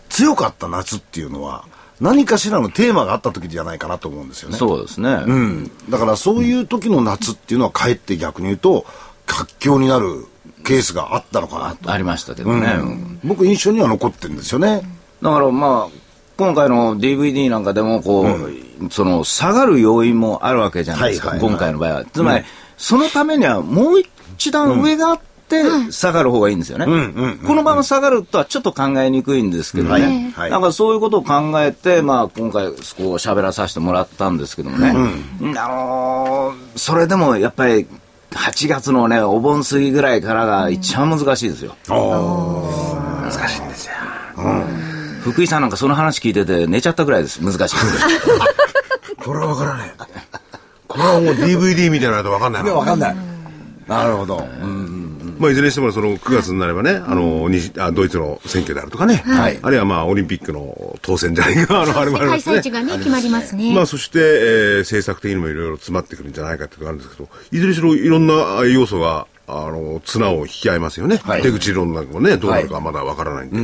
強かった夏っていうのは、何かしらのテーマがあった時じゃないかなと思うんですよね。そうですね。うん。だからそういう時の夏っていうのはかえって逆に言うと、活況になるケースがあったのかなと。ありましたけどね。うん僕印象には残ってるんですよね。だからまあ、今回の DVD なんかでも、こう、その、下がる要因もあるわけじゃないですか、はいはいはい今回の場合は。つまり、そのためにはもう一段上があって、下がる方がいいんですよね。このまま下がるとはちょっと考えにくいんですけどはいね。はいなんかそういうことを考えて、まあ今回、こう喋らさせてもらったんですけどもね。あのーそれでもやっぱり、8月のね、お盆過ぎぐらいからが一番難しいですよ。難しいんですよ。福井さんなんかその話聞いてて寝ちゃったぐらいです。難しい。これはわからない。これはもう DVD みたいなのとわかんないな。わかんない。なるほど。うん。まあ、いずれにしてもその9月になればね、あの、西あドイツの選挙であるとかね、はいあるいはまあ、オリンピックの当選じゃないか、あの、あれもありますね開催地。がね、決まりますね。まあ、そして、えー政策的にもいろいろ詰まってくるんじゃないかっていうのがあるんですけど、いずれにしろいろんなあ要素が、あの、綱を引き合いますよね。はい出口論なんかもね、どうなるかまだわからないんで。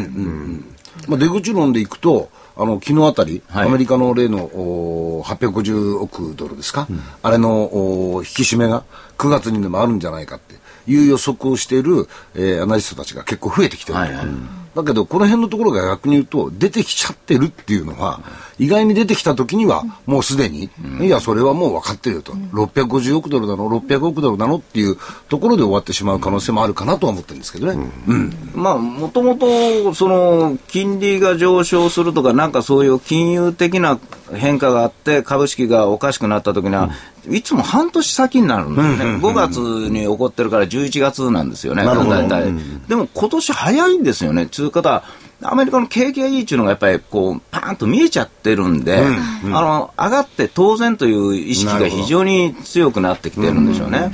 まあ、出口論でいくと、あの、昨日あたり、はい。アメリカの例のおー850億ドルですか、あれのおー引き締めが9月にでもあるんじゃないかっていう予測をしている、えーアナリストたちが結構増えてきてる。と、はいはい。だけど、この辺のところが逆に言うと、出てきちゃってるっていうのは、意外に出てきた時には、もうすでに、いや、それはもう分かってるよと。650億ドルなの、600億ドルなのっていうところで終わってしまう可能性もあるかなとは思ってるんですけどね。うん。まあ、もともと、その、金利が上昇するとか、なんかそういう金融的な変化があって、株式がおかしくなった時には、いつも半年先になるんですね。5月に起こってるから11月なんですよね。でも今年早いんですよね。つう方、アメリカの景気がいいっていうのがやっぱりこう、パーンと見えちゃってるんで、あの、上がって当然という意識が非常に強くなってきてるんでしょうね。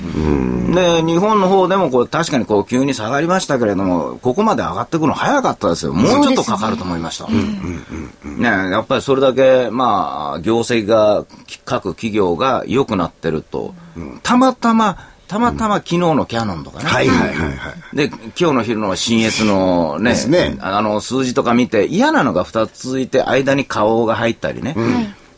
で、日本の方でもこう確かにこう急に下がりましたけれども、ここまで上がってくるの早かったですよ。もうちょっとかかると思いました。ね、やっぱりそれだけ、まあ、業績が、各企業が良くなってると、たまたま、たまたま昨日のキャノンとかね。はいはいはいはい。で、今日の昼の新越のね、ですねあの、数字とか見て、嫌なのが2つ続いて、間に顔が入ったりね。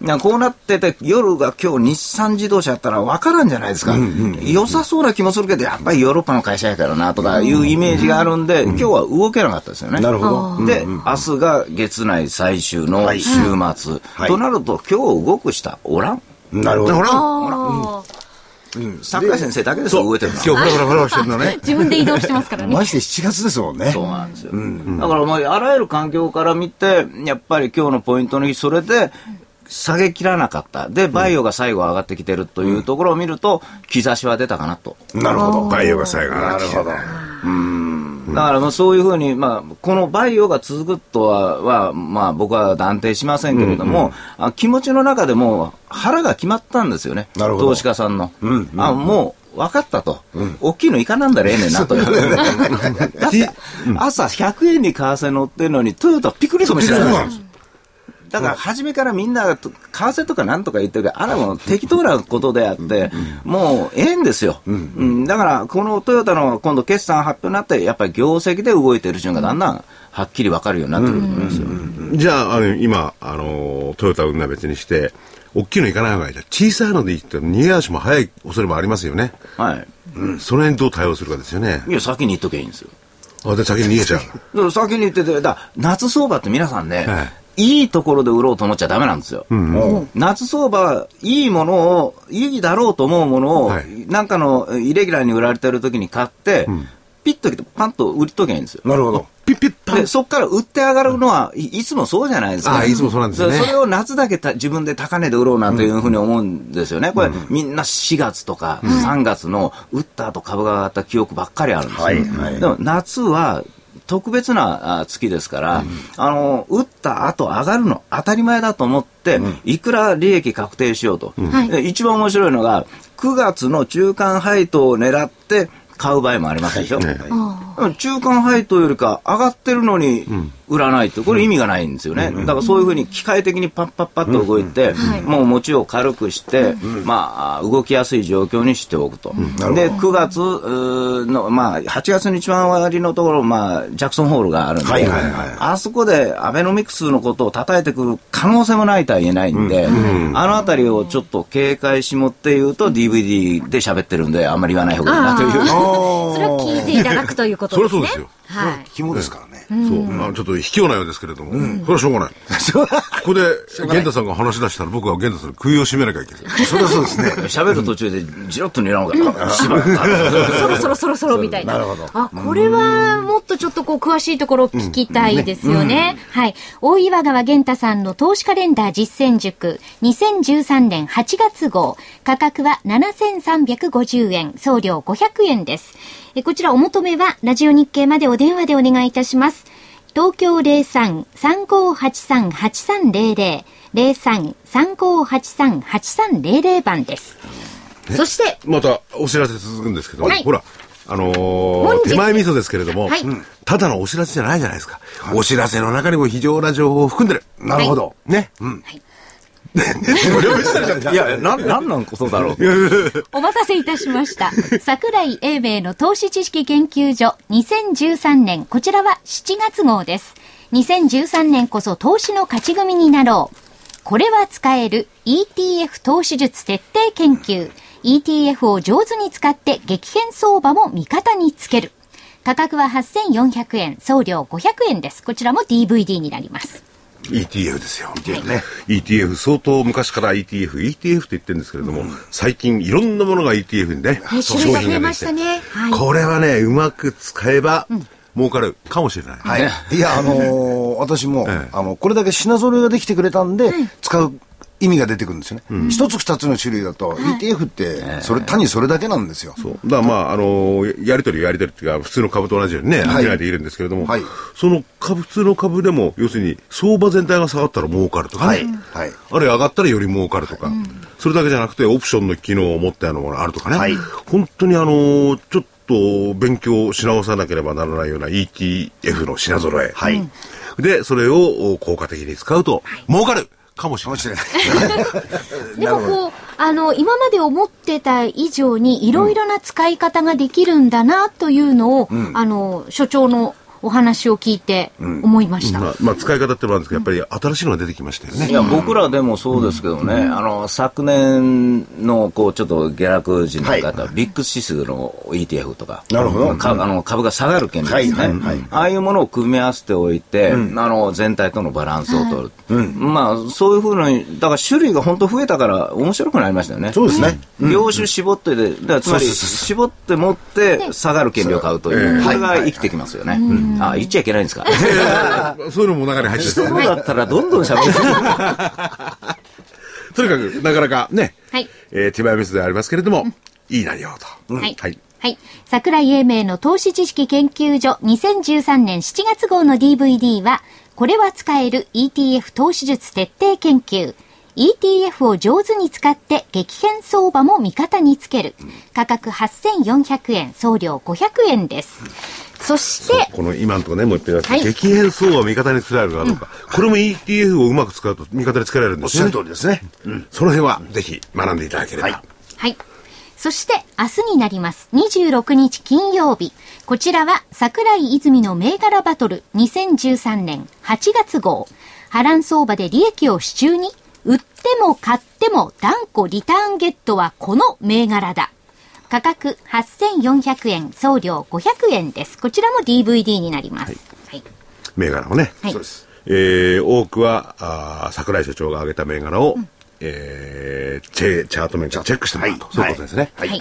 なこうなってて、夜が今日日産自動車やったら分からんじゃないですか。良さそうな気もするけど、やっぱりヨーロッパの会社やからなとかいうイメージがあるんで、今日は動けなかったですよね。なるほど。で、明日が月内最終の週末。はいとなると、今日動く人はおらん？なるほど。ほら、あー桜井先生だけですよ、動いてるの。今日フラフラフラしてるのね。自分で移動してますからね。まして7月ですもんね。そうなんですよ。だからもうあらゆる環境から見て、やっぱり今日のポイントの日、それで、下げきらなかった。で、バイオが最後上がってきてるというところを見ると、兆しは出たかなと。なるほど。バイオが最後になってきてほど。だからまあそういうふうに、まあ、このバイオが続くとは、はまあ僕は断定しませんけれども、あ気持ちの中でも腹が決まったんですよね。なるほど投資家さんの。あ、もう分かったと。大きいのいかなんだらええねんなと。だって、朝100円に為替乗ってるのに、トヨタピクリともしてない。だから初めからみんなが為替とかなんとか言ってるけど、あれはもう適当なことであって、もうええんですよ。うんだからこのトヨタの今度決算発表になって、やっぱり業績で動いてる順がだんだんはっきり分かるようになってくると思いますよ。じゃあ、あの、今、あの、トヨタ運は別にして、大きいの行かない方がいいじゃん小さいので行って逃げ足も早い恐れもありますよね。はい。その辺どう対応するかですよね。いや、先に言っとけばいいんですよ。あ、で、先に逃げちゃう。だから先に言ってて、だ夏相場って皆さんね、、はいいところで売ろうと思っちゃダメなんですよ。夏相場はいいものを、いいだろうと思うものを、はいなんかのイレギュラーに売られてる時に買って、ピッと来てパンと売りとけばいいんですよ。なるほど。ピッピッパンで、そこから売って上がるのはい、いつもそうじゃないですか。あいつもそうなんですよねそれを夏だけた自分で高値で売ろうなんていうふうに思うんですよね。これ、みんな4月とか3月の売った後株が上がった記憶ばっかりあるんですよ。はいはいでも夏は特別なあ月ですから、あの、打った後上がるの当たり前だと思って、いくら利益確定しようと。はい。で一番面白いのが、9月の中間配当を狙って買う場合もありますでしょ。ねでも中間配当よりか上がってるのに売らないって、これ意味がないんですよね。だからそういうふうに機械的にパッパッパッと動いて、もう持ちを軽くして、まあ、動きやすい状況にしておくと。で、9月の、まあ、8月の一番終わりのところ、まあ、ジャクソンホールがあるんで、はいはいはいあそこでアベノミクスのことを叩いてくる可能性もないとは言えないんで、あのあたりをちょっと警戒しもって言うと DVD で喋ってるんで、あんまり言わない方がいいなという。それは聞いていただくということですね。そりゃそうですよはい。肝ですからね。そう。あちょっと卑怯なようですけれども、それはしょうがない。ここで、玄太さんが話し出したら僕は玄太さんに食いを締めなきゃいけない。それはそうですね。喋る途中でじろっと睨むから、しばらくそろそろそろそろみたいな。なるほどあ、これはもっとちょっとこう詳しいところを聞きたいですよね。はい。大岩川源太さんの投資カレンダー実践塾2013年8月号。価格は7350円、送料500円です。えこちらお求めはラジオ日経までお電話でお願いいたします。東京03-3583-8300 03-3583-8300番です。そして、またお知らせ続くんですけど、はいほら、あのー手前味噌ですけれども、はいうんただのお知らせじゃないじゃないですか。お知らせの中にも非常な情報を含んでる。なるほど。ね。い いや、な、なんなんことだろう。お待たせいたしました。桜井英明の投資知識研究所2013年、こちらは7月号です。2013年こそ投資の勝ち組になろう。これは使える ETF 投資術徹底研究。ETF を上手に使って激変相場も味方につける。価格は8400円、送料500円です。こちらも DVD になります。ETF ですよ。ETF ね。ETF、相当昔から ETF、ETF って言ってるんですけれども、最近いろんなものが ETF にね、ね種類が増えましたね。はい。これはね、うまく使えば、儲かるかもしれない。はい。いや、あのー私も、ええあの、これだけ品揃えができてくれたんで、使う意味が出てくるんですよね。一、つ二つの種類だと、ETF って、それ、単にそれだけなんですよ。そう。だからまあ、あのーやり取りやり取りっていうか、普通の株と同じようにね、はい商いるんですけれども、はいその株、普通の株でも、要するに、相場全体が下がったら儲かるとかね。はいはいあるいは上がったらより儲かるとか、それだけじゃなくて、オプションの機能を持ったようなものがあるとかね。はい本当にあのーちょっと勉強し直さなければならないような ETF の品揃え。はい。で、それを効果的に使うと、儲かるかもしれかない。でもこう、あの、今まで思ってた以上にいろいろな使い方ができるんだなというのを、あの、所長のお話を聞いて思いました。まあ、まあ、使い方ってのはあるんですけど、やっぱり新しいのが出てきましたよね。いや、僕らでもそうですけどね、あの、昨年の、こう、ちょっと下落時の方、ビッグ指数の ETF とか、なるほど。かあの株が下がる権利ですね、はいはいはい。ああいうものを組み合わせておいて、あの、全体とのバランスを取る。まあ、そういうふうに、だから種類が本当増えたから面白くなりましたよね。そうですね。業種絞ってで、つまり、絞って持って下がる権利を買うという、これが生きてきますよね。あ、言っちゃいけないんですか？そういうのも中に入ってる そうだったらどんどん喋って とにかく、なかなかね、はい。えー手前ミスでありますけれども、いい内容と。はいはい。はい。桜井英明の投資知識研究所2013年7月号の DVD は、これは使える ETF 投資術徹底研究。ETF を上手に使って激変相場も味方につける。価格8400円、送料500円です。そして、この今のところね、もう一遍言わせて、はい激変相場を味方につけられるかどうか。これも ETF をうまく使うと味方につけられるんおっしゃるですよね。通りですね。その辺はぜひ学んでいただければ。はいはい。そして、明日になります。26日金曜日。こちらは、桜井泉の銘柄バトル2013年8月号。波乱相場で利益を手中に、売っても買っても断固リターンゲットはこの銘柄だ。価格8400円、送料500円です。こちらも DVD になります。はい。銘柄をね。はいそうです。えー、多くは、桜井所長が挙げた銘柄を、えー、チェチャート面からチェックしてもらうと。そういうことですね。はい。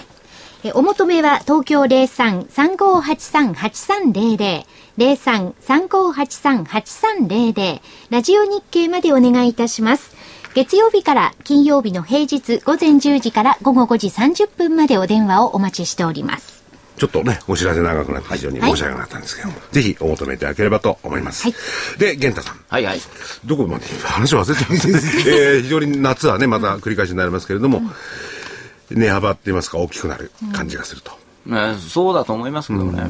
えお求めは東京03-3583-8300 03-3583-8300ラジオ日経までお願いいたします。月曜日から金曜日の平日午前10時から午後5時30分までお電話をお待ちしております。ちょっとね、お知らせ長くなって非常に申し訳なかったんですけども、ぜひお求めいただければと思います。はいで、玄太さん。はいはい。どこまで話忘れてます、えー非常に夏はね、また繰り返しになりますけれども、値幅って言いますか、大きくなる感じがすると。ねそうだと思いますけどね。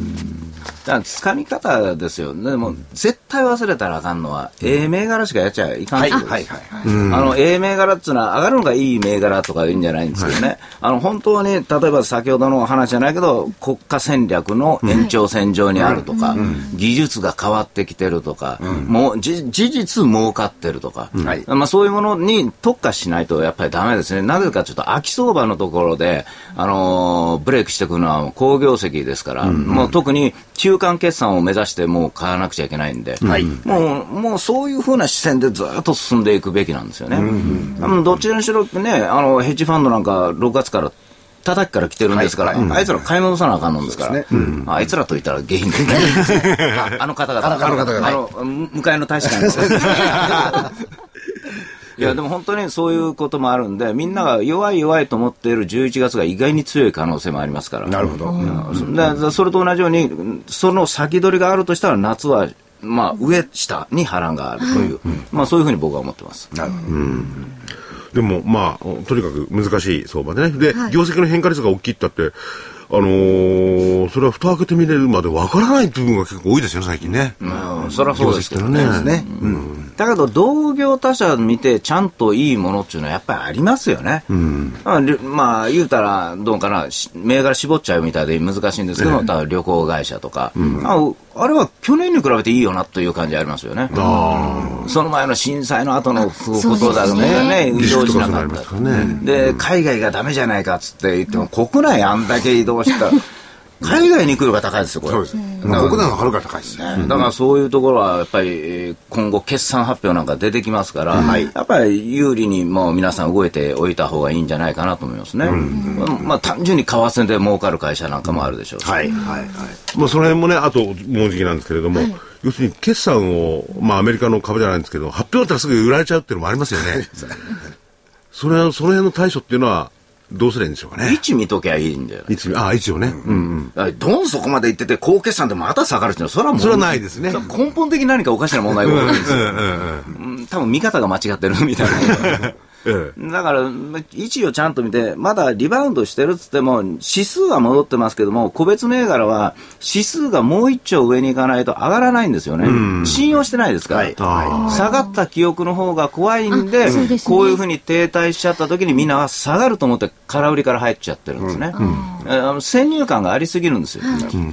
だから、掴み方ですよ。でも、絶対忘れたらあかんのは、ええ銘柄しかやっちゃいかんはい。はいはいあの、ええ銘柄っていうのは、上がるのがいい銘柄とか言うんじゃないんですけどね。あの、本当に、例えば先ほどの話じゃないけど、国家戦略の延長線上にあるとか、技術が変わってきてるとか、もう、じ事実儲かってるとか、はい。まあそういうものに特化しないとやっぱりダメですね。なぜかというと、秋相場のところで、あのーブレイクしてくるのは好業績ですから、もう特に中間決算を目指してもう買わなくちゃいけないんで、もう、もうそういうふうな視線でずっと進んでいくべきなんですよね。あのどちらにしろね、あの、ヘッジファンドなんか6月から叩きから来てるんですから、あいつら買い戻さなあかんのですから、あいつらと言ったら下品。ですね。ああの方々。あの方々。あの、向かいの大使館です。いや、でも本当にそういうこともあるんで、みんなが弱い弱いと思っている11月が意外に強い可能性もありますから。なるほど。うんでそれと同じように、その先取りがあるとしたら、夏は、まあ、上、下に波乱があるという、まあ、そういうふうに僕は思ってます。なるほど。でも、まあ、とにかく難しい相場でね。で、業績の変化率が大きいって言って、あのーそれは蓋開けてみれるまでわからない部分が結構多いですよね、最近ね。うん、それはそうですけどね。ですね。だけど、同業他社見て、ちゃんといいものっていうのはやっぱりありますよね。まありまあ、言うたら、どうかな、し銘柄絞っちゃうみたいで難しいんですけど、だから旅行会社とか、あ、あれは去年に比べていいよなという感じありますよね。その前の震災の後のことだとね、移動しなかった。で、海外がダメじゃないかっつって言っても、国内あんだけ移動した。海外に行くのが高いですよ、これ。そうです。まあ国内のはるか高いですね。ねだからそういうところはやっぱりえー今後決算発表なんか出てきますから、やっぱり有利にもう皆さん動いておいた方がいいんじゃないかなと思いますね。まあ単純に為替で儲かる会社なんかもあるでしょうし。はいはいはい。まあ、その辺もね、あと、もうじきなんですけれども、要するに決算を、まあ、アメリカの株じゃないんですけど、発表だったらすぐ売られちゃうっていうのもありますよね。それは、その辺の対処っていうのは、どうすればいいんでしょうかね。位置見ときゃいいんだよ。いつ、ああ、一応ね。うんうん。どんそこまで行ってて、高決算でまた下がるっていうのは、それはもう、それはないですね根本的に何かおかしな問題が起こるんですよ。うん多分見方が間違ってるみたいな。えだから、ま位置をちゃんと見て、まだリバウンドしてるっつっても、指数は戻ってますけども、個別銘柄は指数がもう一丁上に行かないと上がらないんですよね。信用してないですか？ら。下がった記憶の方が怖いんで、うですねこういうふうに停滞しちゃった時にみんなは下がると思って空売りから入っちゃってるんですね。えーあの先入観がありすぎるんですよ。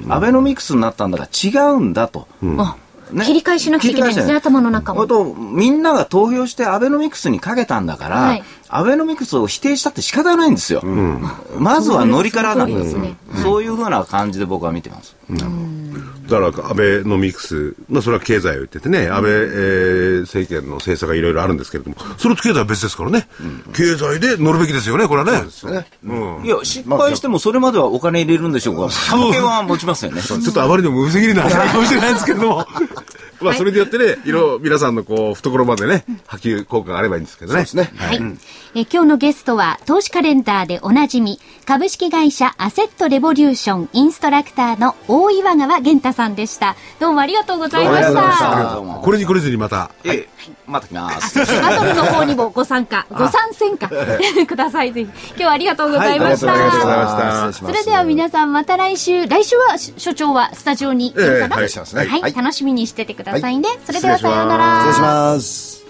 アベノミクスになったんだから違うんだと。あね。切り返しなきゃいけないんですね、頭の中も。あと、みんなが投票してアベノミクスにかけたんだから、はいアベノミクスを否定したって仕方ないんですよ。まずはノリからなんですねそういうふうな感じで僕は見てます。だから、安倍ノミクス、まあ、それは経済を言っててね、安倍、えー政権の政策がいろいろあるんですけれども、それと経済は別ですからね。経済で乗るべきですよね、これはね。うん。いや、失敗してもそれまではお金入れるんでしょうが、関係は持ちますよね。ちょっとあまりにも無責任な話かもしれないですけれども、まあ、それでやってね、色、皆さんのこう、懐までね、波及効果があればいいんですけどね。そうですね。はい。え今日のゲストは、投資カレンダーでおなじみ、株式会社アセットレボリューションインストラクターの大岩川源太さんでした。どうもありがとうございましどうもありがとうございましたこれにこれずにまた。ええ、また来ます。バトルの方にもご参加、ご参戦か、ください。ぜひ。今日はありがとうございました。はいありがとうございました失礼しますそれでは皆さんまた来週、来週はし所長はスタジオにいるかな、はい楽しみにしててくださいね。それでは失礼しますさようなら。失礼します。